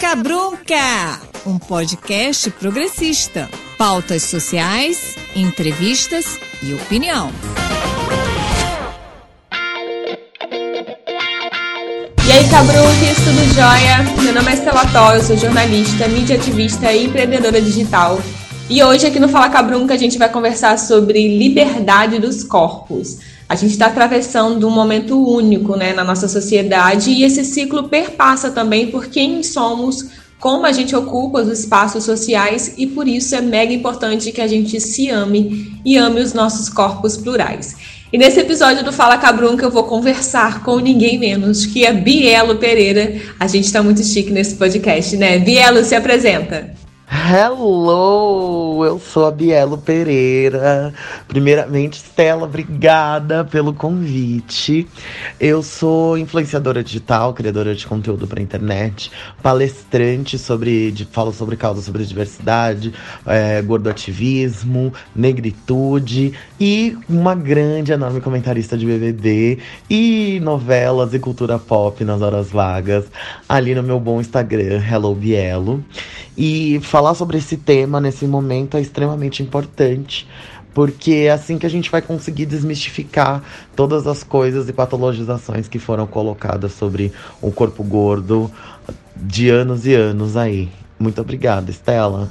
Cabrunca, um podcast progressista. Pautas sociais, entrevistas e opinião. E aí, Cabrunques, tudo jóia? Meu nome é Estela Tó, eu sou jornalista, mídia ativista e empreendedora digital. E hoje aqui no Fala Cabrunca a gente vai conversar sobre liberdade dos corpos. A gente está atravessando um momento único né, na nossa sociedade e esse ciclo perpassa também por quem somos, como a gente ocupa os espaços sociais e por isso é mega importante que a gente se ame e ame os nossos corpos plurais. E nesse episódio do Fala Cabrunca eu vou conversar com ninguém menos que a Bielo Pereira. A gente está muito chique nesse podcast, né? Bielo, se apresenta. Hello, eu sou a Bielo Pereira. Primeiramente, Stella, obrigada pelo convite. Eu sou influenciadora digital, criadora de conteúdo para internet, palestrante sobre, de, falo sobre causas sobre diversidade, é, gordoativismo, negritude e uma grande, enorme comentarista de BBB e novelas e cultura pop nas horas vagas ali no meu bom Instagram, Hello Bielo. E falar sobre esse tema nesse momento é extremamente importante, porque é assim que a gente vai conseguir desmistificar todas as coisas e patologizações que foram colocadas sobre o corpo gordo de anos e anos aí. Muito obrigada, Estela.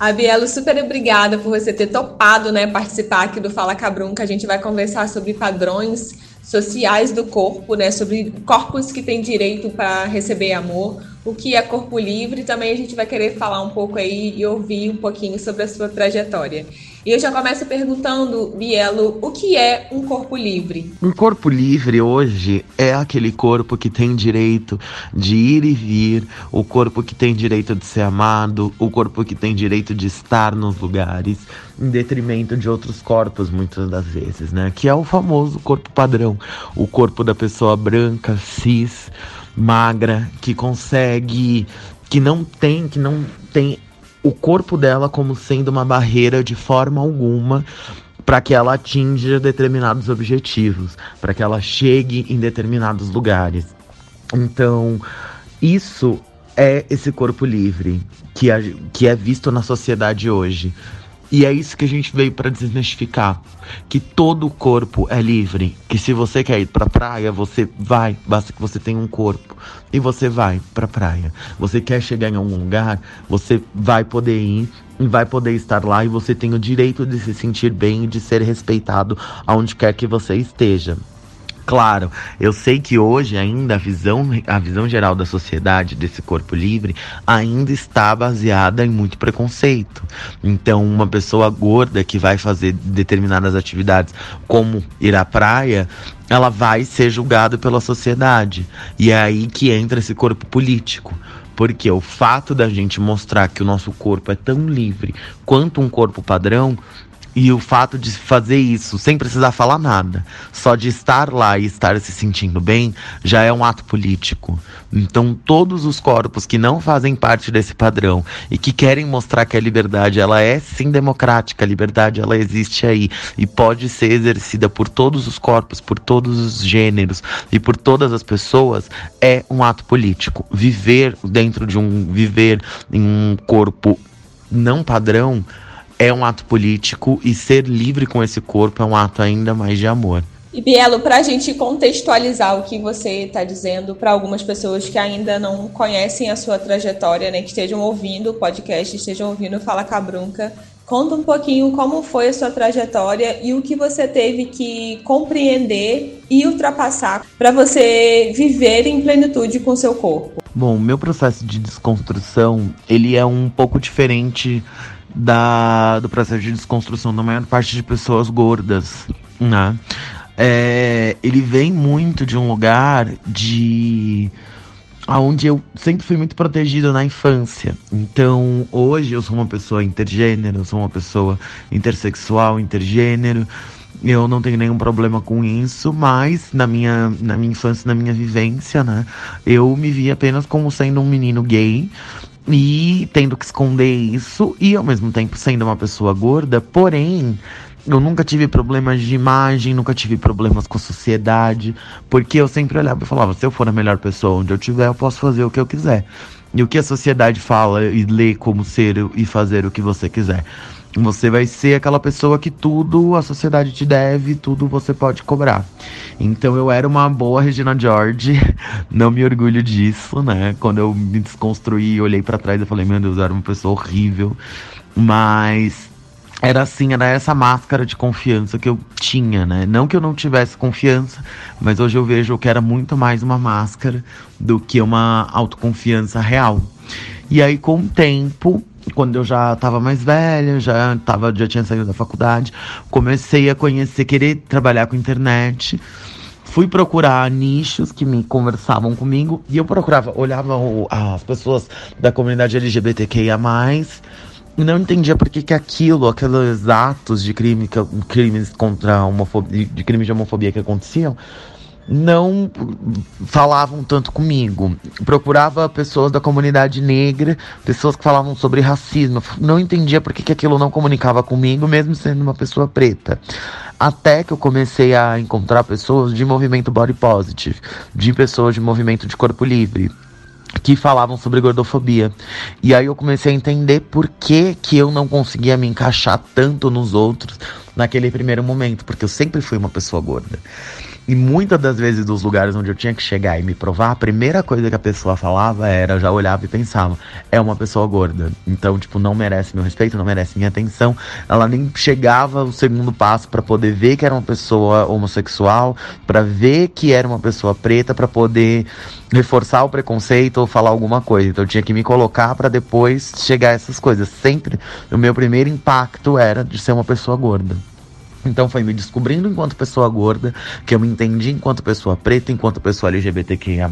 A Bielo, super obrigada por você ter topado, né, participar aqui do Fala Cabrum, que a gente vai conversar sobre padrões sociais do corpo, né, sobre corpos que têm direito para receber amor, o que é corpo livre. Também a gente vai querer falar um pouco aí e ouvir um pouquinho sobre a sua trajetória. E eu já começo perguntando, Bielo, o que é um corpo livre? Um corpo livre hoje é aquele corpo que tem direito de ir e vir, o corpo que tem direito de ser amado, o corpo que tem direito de estar nos lugares, em detrimento de outros corpos, muitas das vezes, né? Que é o famoso corpo padrão, o corpo da pessoa branca, cis, magra, que consegue, que não tem, que não tem o corpo dela como sendo uma barreira de forma alguma para que ela atinja determinados objetivos, para que ela chegue em determinados lugares. Então, isso é esse corpo livre que é, que é visto na sociedade hoje. E é isso que a gente veio para desmistificar, que todo o corpo é livre, que se você quer ir para praia, você vai, basta que você tenha um corpo e você vai para praia. Você quer chegar em algum lugar, você vai poder ir e vai poder estar lá e você tem o direito de se sentir bem e de ser respeitado aonde quer que você esteja. Claro, eu sei que hoje ainda a visão, a visão geral da sociedade desse corpo livre ainda está baseada em muito preconceito. Então, uma pessoa gorda que vai fazer determinadas atividades, como ir à praia, ela vai ser julgada pela sociedade. E é aí que entra esse corpo político. Porque o fato da gente mostrar que o nosso corpo é tão livre quanto um corpo padrão e o fato de fazer isso sem precisar falar nada, só de estar lá e estar se sentindo bem, já é um ato político. Então, todos os corpos que não fazem parte desse padrão e que querem mostrar que a liberdade ela é sim democrática, a liberdade ela existe aí e pode ser exercida por todos os corpos, por todos os gêneros e por todas as pessoas, é um ato político. Viver dentro de um viver em um corpo não padrão é um ato político e ser livre com esse corpo é um ato ainda mais de amor. E Bielo, para a gente contextualizar o que você está dizendo para algumas pessoas que ainda não conhecem a sua trajetória, né, que estejam ouvindo o podcast, estejam ouvindo Fala Cabrunca, conta um pouquinho como foi a sua trajetória e o que você teve que compreender e ultrapassar para você viver em plenitude com seu corpo. Bom, meu processo de desconstrução ele é um pouco diferente da, do processo de desconstrução da maior parte de pessoas gordas, né? É, ele vem muito de um lugar de aonde eu sempre fui muito protegido na infância. Então, hoje eu sou uma pessoa intergênero, eu sou uma pessoa intersexual, intergênero. Eu não tenho nenhum problema com isso, mas na minha, na minha infância, na minha vivência, né, eu me vi apenas como sendo um menino gay e tendo que esconder isso e ao mesmo tempo sendo uma pessoa gorda, porém eu nunca tive problemas de imagem, nunca tive problemas com a sociedade, porque eu sempre olhava e falava: se eu for a melhor pessoa onde eu estiver, eu posso fazer o que eu quiser. e o que a sociedade fala e lê como ser e fazer o que você quiser. Você vai ser aquela pessoa que tudo a sociedade te deve, tudo você pode cobrar. Então eu era uma boa Regina George, não me orgulho disso, né? Quando eu me desconstruí e olhei para trás, eu falei, meu Deus, eu era uma pessoa horrível. Mas era assim, era essa máscara de confiança que eu tinha, né? Não que eu não tivesse confiança, mas hoje eu vejo que era muito mais uma máscara do que uma autoconfiança real. E aí, com o tempo, quando eu já estava mais velha, já, tava, já tinha saído da faculdade, comecei a conhecer, querer trabalhar com internet. Fui procurar nichos que me conversavam comigo e eu procurava, olhava as pessoas da comunidade LGBTQIA não entendia por que, que aquilo, aqueles atos de crime, crimes contra homofobia, de crimes de homofobia que aconteciam, não falavam tanto comigo. Procurava pessoas da comunidade negra, pessoas que falavam sobre racismo. Não entendia por que, que aquilo não comunicava comigo, mesmo sendo uma pessoa preta. Até que eu comecei a encontrar pessoas de movimento body positive, de pessoas de movimento de corpo livre que falavam sobre gordofobia. E aí eu comecei a entender por que, que eu não conseguia me encaixar tanto nos outros naquele primeiro momento, porque eu sempre fui uma pessoa gorda. E muitas das vezes dos lugares onde eu tinha que chegar e me provar, a primeira coisa que a pessoa falava era, já olhava e pensava, é uma pessoa gorda. Então, tipo, não merece meu respeito, não merece minha atenção. Ela nem chegava o segundo passo para poder ver que era uma pessoa homossexual, para ver que era uma pessoa preta, para poder reforçar o preconceito ou falar alguma coisa. Então eu tinha que me colocar para depois chegar a essas coisas. Sempre o meu primeiro impacto era de ser uma pessoa gorda. Então foi me descobrindo enquanto pessoa gorda, que eu me entendi enquanto pessoa preta, enquanto pessoa LGBTQIA+,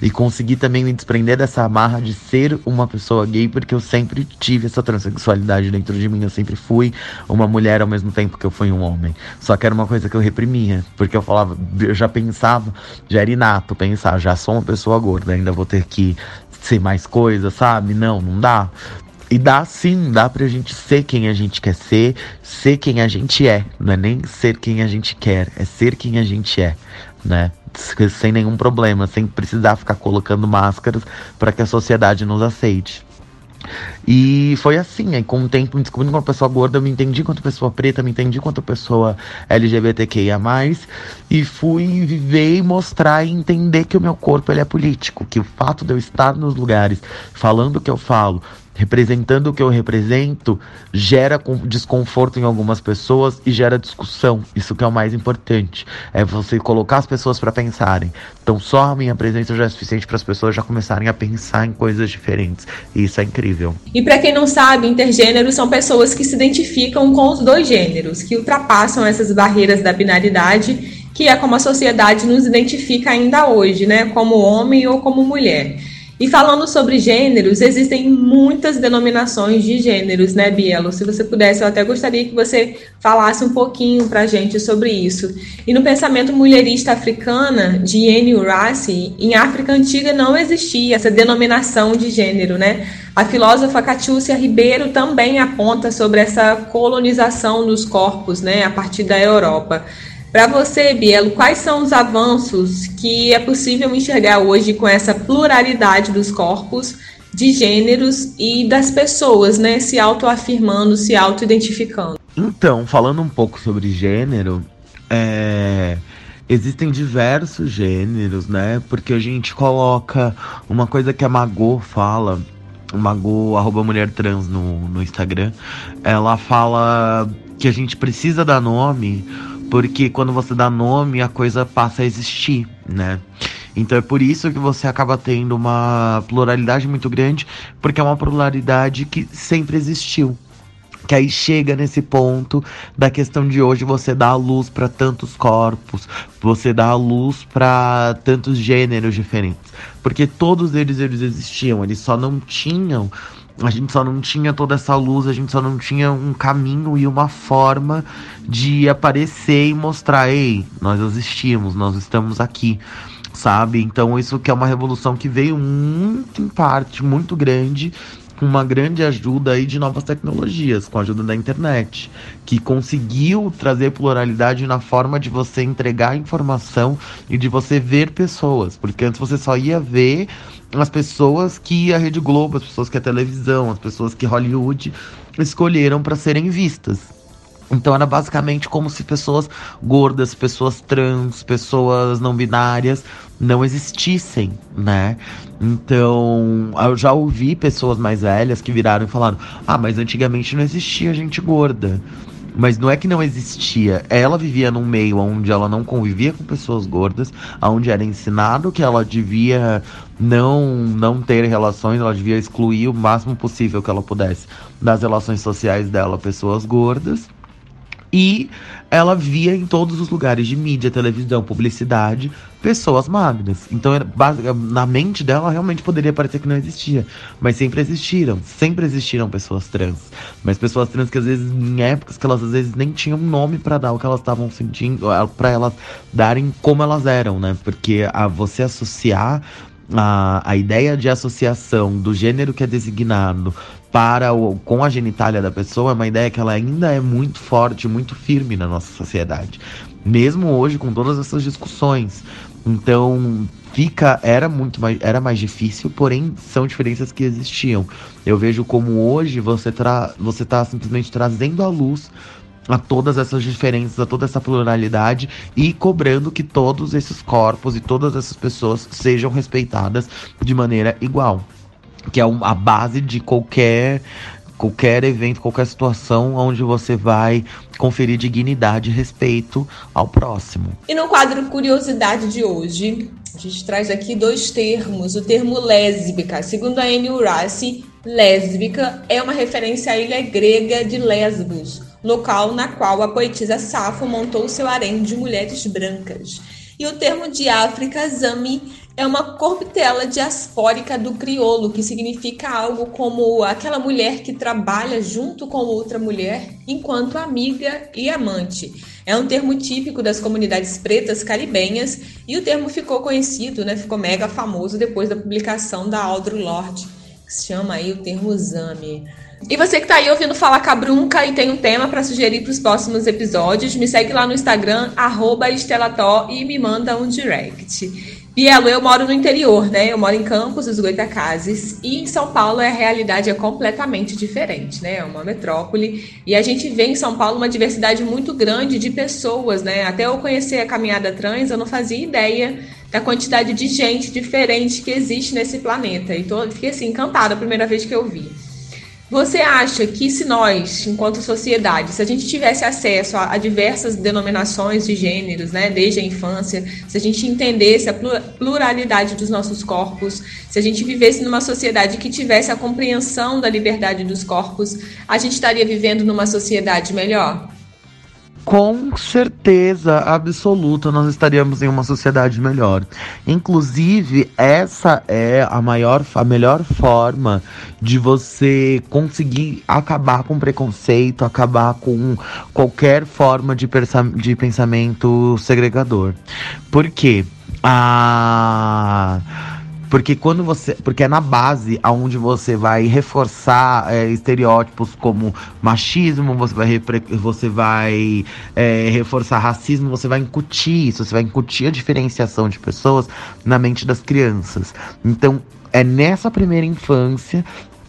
e consegui também me desprender dessa amarra de ser uma pessoa gay, porque eu sempre tive essa transexualidade dentro de mim, eu sempre fui uma mulher ao mesmo tempo que eu fui um homem. Só que era uma coisa que eu reprimia, porque eu falava, eu já pensava, já era inato pensar, já sou uma pessoa gorda, ainda vou ter que ser mais coisa, sabe? Não, não dá. E dá sim, dá pra gente ser quem a gente quer ser, ser quem a gente é. Não é nem ser quem a gente quer, é ser quem a gente é, né? Sem nenhum problema, sem precisar ficar colocando máscaras para que a sociedade nos aceite. E foi assim, aí com o tempo me descobrindo como pessoa gorda, eu me entendi quanto pessoa preta, me entendi quanto pessoa LGBTQIA+, e fui viver e mostrar e entender que o meu corpo ele é político, que o fato de eu estar nos lugares falando o que eu falo, representando o que eu represento, gera desconforto em algumas pessoas e gera discussão. Isso que é o mais importante. É você colocar as pessoas para pensarem. Então, só a minha presença já é suficiente para as pessoas já começarem a pensar em coisas diferentes. E isso é incrível. E para quem não sabe, intergêneros são pessoas que se identificam com os dois gêneros, que ultrapassam essas barreiras da binaridade, que é como a sociedade nos identifica ainda hoje, né, como homem ou como mulher. E falando sobre gêneros, existem muitas denominações de gêneros, né, Bielo? Se você pudesse, eu até gostaria que você falasse um pouquinho para a gente sobre isso. E no pensamento mulherista africana, de Anne Urassi, em África Antiga não existia essa denominação de gênero, né? A filósofa Catiúcia Ribeiro também aponta sobre essa colonização dos corpos, né, a partir da Europa. Para você, Bielo, quais são os avanços que é possível enxergar hoje com essa pluralidade dos corpos, de gêneros e das pessoas, né, se autoafirmando, se autoidentificando? Então, falando um pouco sobre gênero, é... existem diversos gêneros, né? Porque a gente coloca uma coisa que a Magô fala, Magô, arroba mulher trans no, no Instagram, ela fala que a gente precisa dar nome porque quando você dá nome, a coisa passa a existir, né? Então é por isso que você acaba tendo uma pluralidade muito grande, porque é uma pluralidade que sempre existiu. Que aí chega nesse ponto da questão de hoje você dá a luz para tantos corpos, você dá a luz para tantos gêneros diferentes, porque todos eles eles existiam, eles só não tinham a gente só não tinha toda essa luz, a gente só não tinha um caminho e uma forma de aparecer e mostrar, ei, nós existimos, nós estamos aqui, sabe? Então isso que é uma revolução que veio muito em parte, muito grande com uma grande ajuda aí de novas tecnologias, com a ajuda da internet, que conseguiu trazer pluralidade na forma de você entregar informação e de você ver pessoas, porque antes você só ia ver as pessoas que a Rede Globo, as pessoas que a televisão, as pessoas que Hollywood escolheram para serem vistas. Então era basicamente como se pessoas gordas, pessoas trans, pessoas não binárias não existissem, né? Então, eu já ouvi pessoas mais velhas que viraram e falaram: "Ah, mas antigamente não existia gente gorda". Mas não é que não existia. Ela vivia num meio onde ela não convivia com pessoas gordas, onde era ensinado que ela devia não não ter relações, ela devia excluir o máximo possível que ela pudesse das relações sociais dela pessoas gordas. E ela via em todos os lugares de mídia, televisão, publicidade, pessoas magras. Então, na mente dela, realmente poderia parecer que não existia. Mas sempre existiram. Sempre existiram pessoas trans. Mas pessoas trans que, às vezes, em épocas que elas, às vezes, nem tinham nome para dar o que elas estavam sentindo, para elas darem como elas eram, né? Porque a você associar a, a ideia de associação do gênero que é designado para o, com a genitália da pessoa é uma ideia que ela ainda é muito forte, muito firme na nossa sociedade. Mesmo hoje, com todas essas discussões. Então, fica era muito mais era mais difícil, porém são diferenças que existiam. Eu vejo como hoje você tra, você tá simplesmente trazendo à luz a todas essas diferenças, a toda essa pluralidade e cobrando que todos esses corpos e todas essas pessoas sejam respeitadas de maneira igual que é a base de qualquer qualquer evento, qualquer situação onde você vai conferir dignidade e respeito ao próximo. E no quadro Curiosidade de hoje, a gente traz aqui dois termos. O termo lésbica, segundo a Anne Urace, lésbica é uma referência à ilha grega de Lesbos, local na qual a poetisa Safo montou seu harém de mulheres brancas. E o termo de África, zami, é uma corputela diaspórica do crioulo, que significa algo como aquela mulher que trabalha junto com outra mulher enquanto amiga e amante. É um termo típico das comunidades pretas caribenhas e o termo ficou conhecido, né, ficou mega famoso depois da publicação da Audre Lorde, que se chama aí o termo Zami. E você que está aí ouvindo Fala Cabrunca e tem um tema para sugerir para os próximos episódios, me segue lá no Instagram, arroba Estelató, e me manda um direct. Bielo, eu moro no interior, né? Eu moro em Campos dos Goitacazes e em São Paulo a realidade é completamente diferente, né? É uma metrópole e a gente vê em São Paulo uma diversidade muito grande de pessoas, né? Até eu conhecer a caminhada trans, eu não fazia ideia da quantidade de gente diferente que existe nesse planeta. E tô, fiquei assim encantada a primeira vez que eu vi. Você acha que se nós, enquanto sociedade, se a gente tivesse acesso a, a, diversas denominações de gêneros, né, desde a infância, se a gente entendesse a pluralidade dos nossos corpos, se a gente vivesse numa sociedade que tivesse a compreensão da liberdade dos corpos, a gente estaria vivendo numa sociedade melhor? Com certeza absoluta nós estaríamos em uma sociedade melhor. Inclusive, essa é a maior a melhor forma de você conseguir acabar com preconceito, acabar com qualquer forma de, de pensamento segregador. Por quê? Porque quando você. Porque é na base aonde você vai reforçar é, estereótipos como machismo, você vai, você vai é, reforçar racismo, você vai incutir isso, você vai incutir a diferenciação de pessoas na mente das crianças. Então, é nessa primeira infância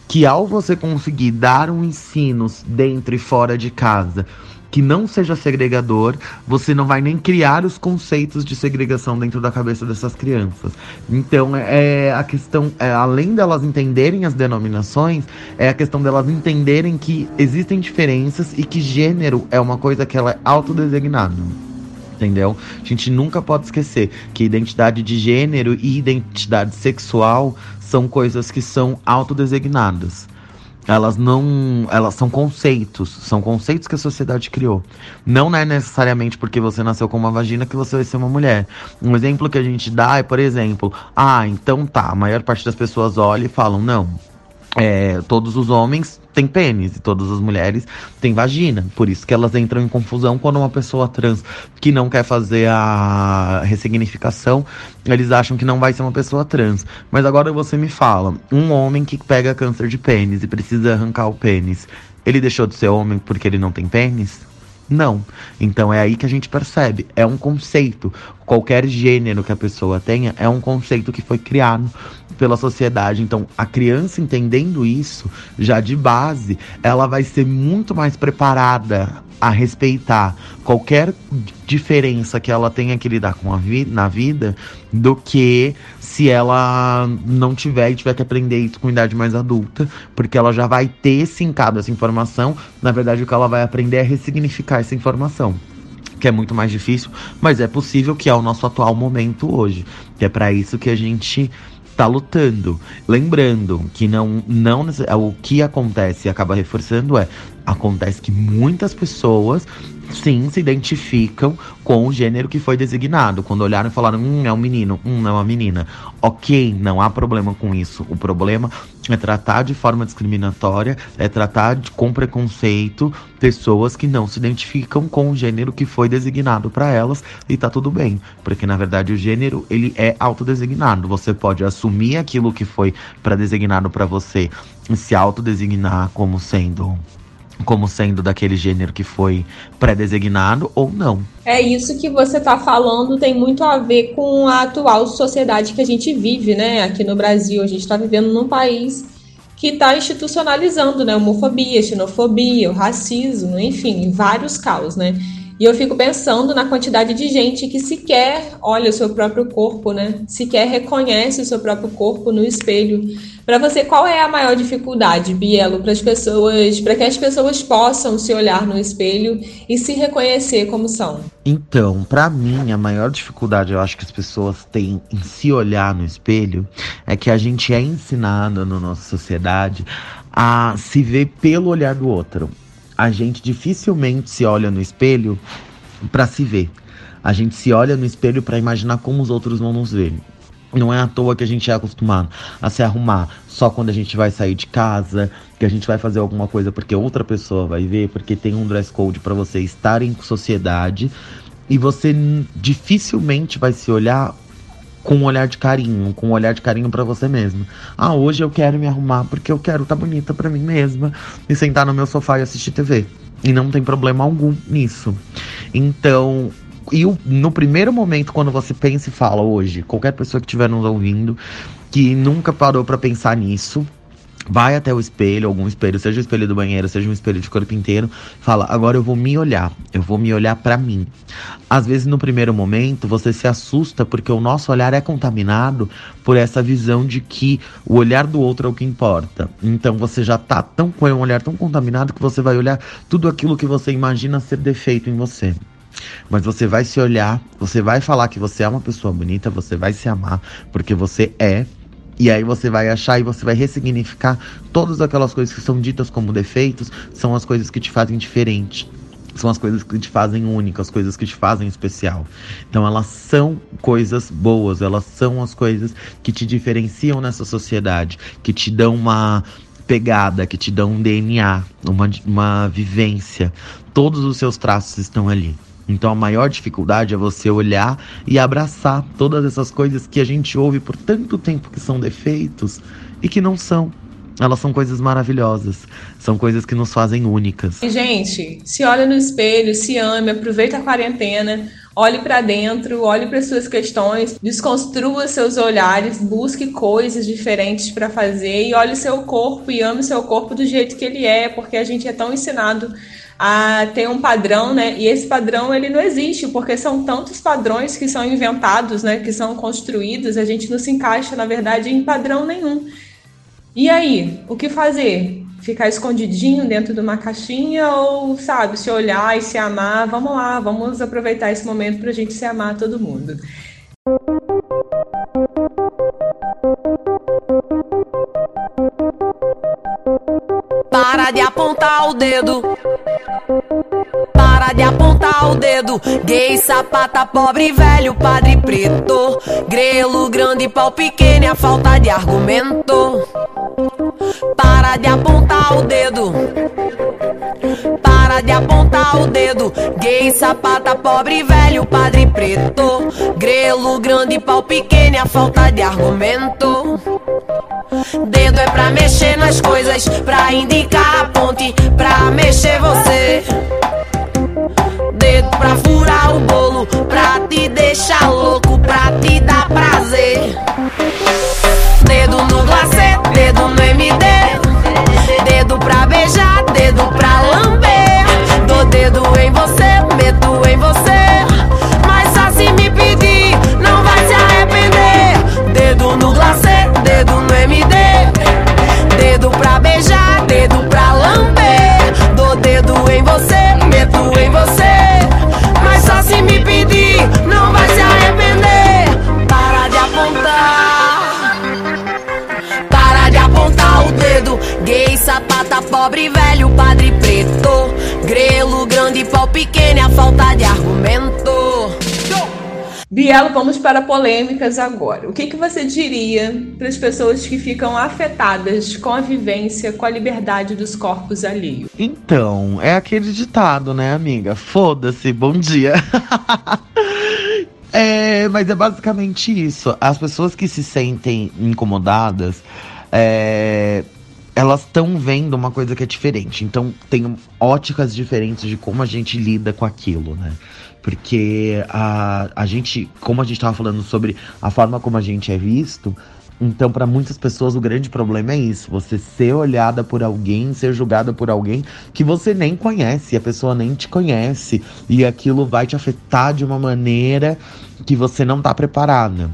que ao você conseguir dar um ensino dentro e fora de casa que não seja segregador, você não vai nem criar os conceitos de segregação dentro da cabeça dessas crianças. Então, é, é a questão, é, além delas entenderem as denominações, é a questão delas entenderem que existem diferenças e que gênero é uma coisa que ela é autodesignada entendeu? A gente nunca pode esquecer que identidade de gênero e identidade sexual são coisas que são autodesignadas elas não. Elas são conceitos. São conceitos que a sociedade criou. Não é necessariamente porque você nasceu com uma vagina que você vai ser uma mulher. Um exemplo que a gente dá é, por exemplo, ah, então tá, a maior parte das pessoas olha e falam, não. É, todos os homens têm pênis e todas as mulheres têm vagina. Por isso que elas entram em confusão quando uma pessoa trans que não quer fazer a ressignificação, eles acham que não vai ser uma pessoa trans. Mas agora você me fala, um homem que pega câncer de pênis e precisa arrancar o pênis, ele deixou de ser homem porque ele não tem pênis? Não. Então é aí que a gente percebe. É um conceito. Qualquer gênero que a pessoa tenha é um conceito que foi criado pela sociedade. Então, a criança entendendo isso, já de base, ela vai ser muito mais preparada a respeitar qualquer diferença que ela tenha que lidar com a vi na vida do que se ela não tiver e tiver que aprender isso com idade mais adulta, porque ela já vai ter sincado essa informação. Na verdade, o que ela vai aprender é ressignificar essa informação que é muito mais difícil, mas é possível que é o nosso atual momento hoje. Que é para isso que a gente tá lutando. Lembrando que não, não o que acontece e acaba reforçando é acontece que muitas pessoas sim se identificam com o gênero que foi designado. Quando olharam e falaram, hum, é um menino, hum, é uma menina. Ok, não há problema com isso. O problema é tratar de forma discriminatória, é tratar de, com preconceito pessoas que não se identificam com o gênero que foi designado para elas e tá tudo bem, porque na verdade o gênero ele é autodesignado. Você pode assumir aquilo que foi para designado para você e se autodesignar como sendo como sendo daquele gênero que foi pré-designado ou não. É isso que você está falando tem muito a ver com a atual sociedade que a gente vive, né? Aqui no Brasil, a gente está vivendo num país que está institucionalizando, né? Homofobia, xenofobia, o racismo, enfim, vários caos, né? E eu fico pensando na quantidade de gente que sequer olha o seu próprio corpo, né? Sequer reconhece o seu próprio corpo no espelho. Para você, qual é a maior dificuldade, Bielo, para as pessoas, para que as pessoas possam se olhar no espelho e se reconhecer como são? Então, para mim, a maior dificuldade eu acho que as pessoas têm em se olhar no espelho é que a gente é ensinado na nossa sociedade a se ver pelo olhar do outro a gente dificilmente se olha no espelho para se ver. A gente se olha no espelho para imaginar como os outros vão nos ver. Não é à toa que a gente é acostumado a se arrumar só quando a gente vai sair de casa, que a gente vai fazer alguma coisa porque outra pessoa vai ver, porque tem um dress code para você estar em sociedade. E você dificilmente vai se olhar com um olhar de carinho, com um olhar de carinho para você mesmo. Ah, hoje eu quero me arrumar porque eu quero estar tá bonita para mim mesma e sentar no meu sofá e assistir TV. E não tem problema algum nisso. Então, e no primeiro momento, quando você pensa e fala hoje, qualquer pessoa que estiver nos ouvindo, que nunca parou para pensar nisso, vai até o espelho, algum espelho, seja o espelho do banheiro, seja um espelho de corpo inteiro, fala: agora eu vou me olhar, eu vou me olhar para mim. Às vezes, no primeiro momento, você se assusta porque o nosso olhar é contaminado por essa visão de que o olhar do outro é o que importa. Então, você já tá tão com um olhar tão contaminado que você vai olhar tudo aquilo que você imagina ser defeito em você. Mas você vai se olhar, você vai falar que você é uma pessoa bonita, você vai se amar, porque você é e aí você vai achar e você vai ressignificar todas aquelas coisas que são ditas como defeitos, são as coisas que te fazem diferente. São as coisas que te fazem única, as coisas que te fazem especial. Então elas são coisas boas, elas são as coisas que te diferenciam nessa sociedade, que te dão uma pegada, que te dão um DNA, uma, uma vivência. Todos os seus traços estão ali. Então a maior dificuldade é você olhar e abraçar todas essas coisas que a gente ouve por tanto tempo que são defeitos e que não são. Elas são coisas maravilhosas, são coisas que nos fazem únicas. Gente, se olha no espelho, se ame, aproveita a quarentena, olhe para dentro, olhe para suas questões, desconstrua seus olhares, busque coisas diferentes para fazer e olhe seu corpo e ame seu corpo do jeito que ele é, porque a gente é tão ensinado a ter um padrão, né? E esse padrão ele não existe, porque são tantos padrões que são inventados, né? Que são construídos, a gente não se encaixa, na verdade, em padrão nenhum. E aí, o que fazer? Ficar escondidinho dentro de uma caixinha ou, sabe, se olhar e se amar? Vamos lá, vamos aproveitar esse momento para a gente se amar todo mundo. Para de apontar o dedo. Para de apontar o dedo. Gay, sapata, pobre, velho, padre preto. Grelo, grande, pau pequeno, é a falta de argumento. Para de apontar o dedo. Para de apontar o dedo. Gay, sapata, pobre, velho, padre preto. Grelo, grande, pau pequeno, a falta de argumento. Dedo é pra mexer nas coisas, pra indicar a ponte, pra mexer você. Dedo pra furar o bolo, pra te deixar louco, pra te dar prazer. Dedo no glacê, dedo no MD. Dedo pra beijar, dedo pra lamber. Dou dedo em você, medo em você. Mas se me pedir, não vai se arrepender. Dedo no glacê, dedo no MD. Dedo pra beijar, dedo pra lamber. Dou dedo em você, medo em você. Sapata, pobre, velho, padre preto. Grelo, grande, pau pequeno, é a falta de argumento. Bielo, vamos para polêmicas agora. O que, que você diria para as pessoas que ficam afetadas com a vivência, com a liberdade dos corpos alheios? Então, é aquele ditado, né, amiga? Foda-se, bom dia. é, mas é basicamente isso. As pessoas que se sentem incomodadas, é, elas estão vendo uma coisa que é diferente. Então, tem óticas diferentes de como a gente lida com aquilo, né? Porque a, a gente, como a gente estava falando sobre a forma como a gente é visto, então para muitas pessoas o grande problema é isso: você ser olhada por alguém, ser julgada por alguém que você nem conhece, a pessoa nem te conhece, e aquilo vai te afetar de uma maneira que você não tá preparada.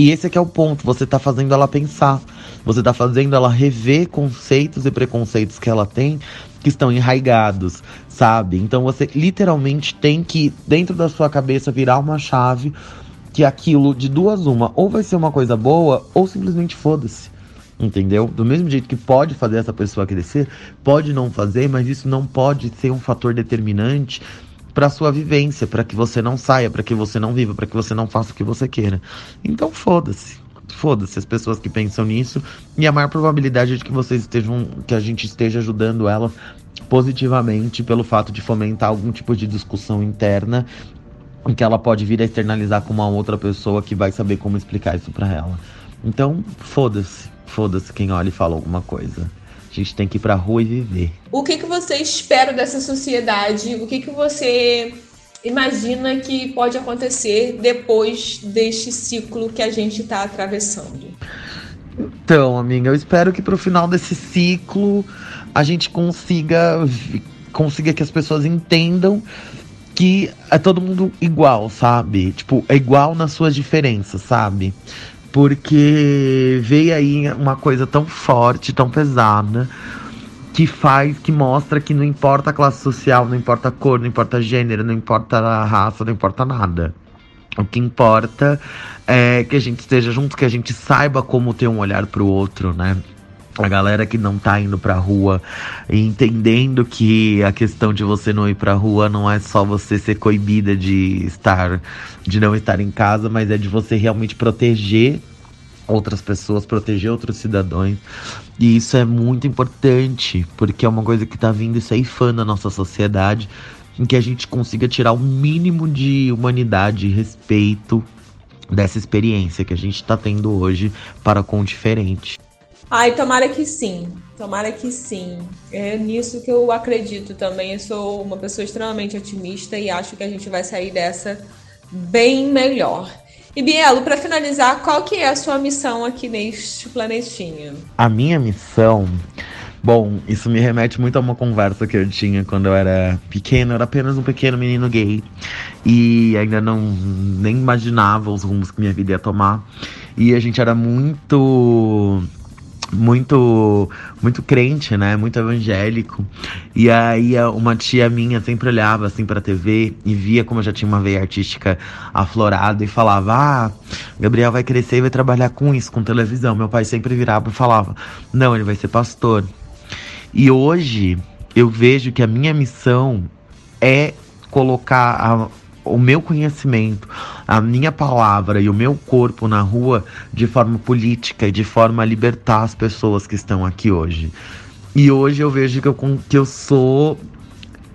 E esse aqui é o ponto, você tá fazendo ela pensar. Você tá fazendo ela rever conceitos e preconceitos que ela tem que estão enraigados, sabe? Então você literalmente tem que, dentro da sua cabeça, virar uma chave que aquilo de duas uma, ou vai ser uma coisa boa, ou simplesmente foda-se. Entendeu? Do mesmo jeito que pode fazer essa pessoa crescer, pode não fazer, mas isso não pode ser um fator determinante para sua vivência, para que você não saia, para que você não viva, para que você não faça o que você queira. Então foda-se. Foda-se as pessoas que pensam nisso e a maior probabilidade é de que vocês estejam, que a gente esteja ajudando ela positivamente pelo fato de fomentar algum tipo de discussão interna que ela pode vir a externalizar com uma outra pessoa que vai saber como explicar isso para ela. Então, foda-se, foda-se quem olha e fala alguma coisa. A gente tem que ir pra rua e viver. O que, que você espera dessa sociedade? O que, que você imagina que pode acontecer depois deste ciclo que a gente está atravessando? Então, amiga, eu espero que pro final desse ciclo a gente consiga consiga que as pessoas entendam que é todo mundo igual, sabe? Tipo, é igual nas suas diferenças, sabe? Porque veio aí uma coisa tão forte, tão pesada, que faz, que mostra que não importa a classe social, não importa a cor, não importa a gênero, não importa a raça, não importa nada. O que importa é que a gente esteja junto, que a gente saiba como ter um olhar pro outro, né? A galera que não tá indo pra rua, entendendo que a questão de você não ir pra rua não é só você ser coibida de estar, de não estar em casa, mas é de você realmente proteger outras pessoas, proteger outros cidadãos. E isso é muito importante, porque é uma coisa que tá vindo ceifando a nossa sociedade, em que a gente consiga tirar o mínimo de humanidade e respeito dessa experiência que a gente tá tendo hoje para com o diferente. Ai, tomara que sim. Tomara que sim. É nisso que eu acredito também. Eu sou uma pessoa extremamente otimista e acho que a gente vai sair dessa bem melhor. E Bielo, para finalizar, qual que é a sua missão aqui neste planetinha? A minha missão, bom, isso me remete muito a uma conversa que eu tinha quando eu era pequeno, eu era apenas um pequeno menino gay e ainda não nem imaginava os rumos que minha vida ia tomar. E a gente era muito muito muito crente, né? Muito evangélico. E aí uma tia minha sempre olhava assim pra TV e via como eu já tinha uma veia artística aflorada e falava: "Ah, Gabriel vai crescer e vai trabalhar com isso, com televisão". Meu pai sempre virava e falava: "Não, ele vai ser pastor". E hoje eu vejo que a minha missão é colocar a, o meu conhecimento, a minha palavra e o meu corpo na rua de forma política e de forma a libertar as pessoas que estão aqui hoje. E hoje eu vejo que eu, que eu sou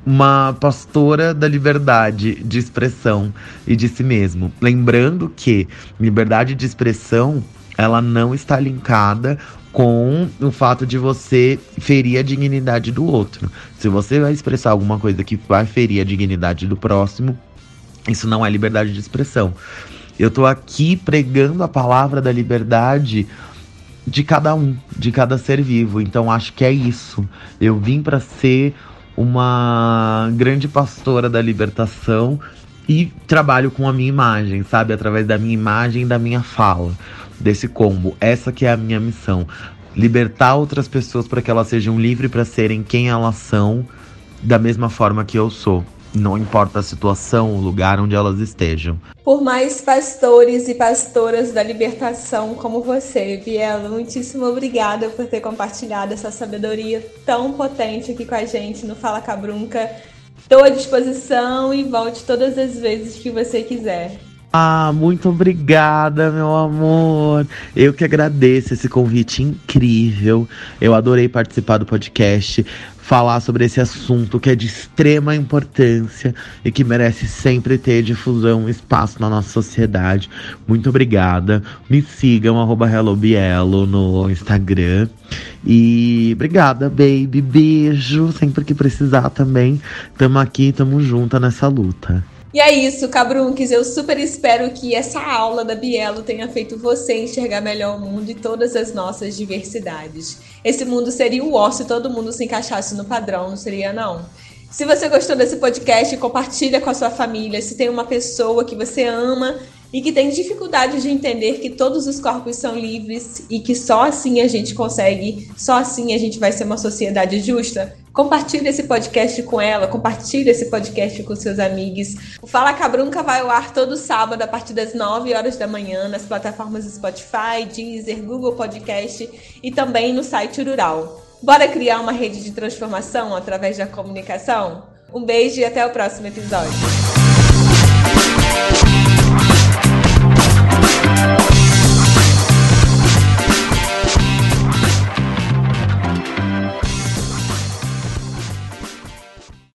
uma pastora da liberdade de expressão e de si mesmo. Lembrando que liberdade de expressão ela não está linkada com o fato de você ferir a dignidade do outro. Se você vai expressar alguma coisa que vai ferir a dignidade do próximo, isso não é liberdade de expressão. Eu tô aqui pregando a palavra da liberdade de cada um, de cada ser vivo. Então acho que é isso. Eu vim para ser uma grande pastora da libertação e trabalho com a minha imagem, sabe? Através da minha imagem e da minha fala, desse combo. Essa que é a minha missão. Libertar outras pessoas para que elas sejam livres para serem quem elas são, da mesma forma que eu sou. Não importa a situação, o lugar onde elas estejam. Por mais pastores e pastoras da libertação como você, Bielo, muitíssimo obrigada por ter compartilhado essa sabedoria tão potente aqui com a gente no Fala Cabrunca. Estou à disposição e volte todas as vezes que você quiser. Ah, muito obrigada, meu amor. Eu que agradeço esse convite incrível. Eu adorei participar do podcast, falar sobre esse assunto que é de extrema importância e que merece sempre ter difusão, espaço na nossa sociedade. Muito obrigada. Me sigam, arroba HelloBielo no Instagram. E obrigada, baby. Beijo. Sempre que precisar também. Tamo aqui, tamo junto nessa luta. E é isso, Cabrunques. Eu super espero que essa aula da Bielo tenha feito você enxergar melhor o mundo e todas as nossas diversidades. Esse mundo seria o ó se todo mundo se encaixasse no padrão, não seria não? Se você gostou desse podcast, compartilha com a sua família. Se tem uma pessoa que você ama e que tem dificuldade de entender que todos os corpos são livres e que só assim a gente consegue, só assim a gente vai ser uma sociedade justa, compartilhe esse podcast com ela, compartilhe esse podcast com seus amigos. O Fala Cabrunca vai ao ar todo sábado a partir das 9 horas da manhã nas plataformas Spotify, Deezer, Google Podcast e também no site Rural. Bora criar uma rede de transformação através da comunicação? Um beijo e até o próximo episódio.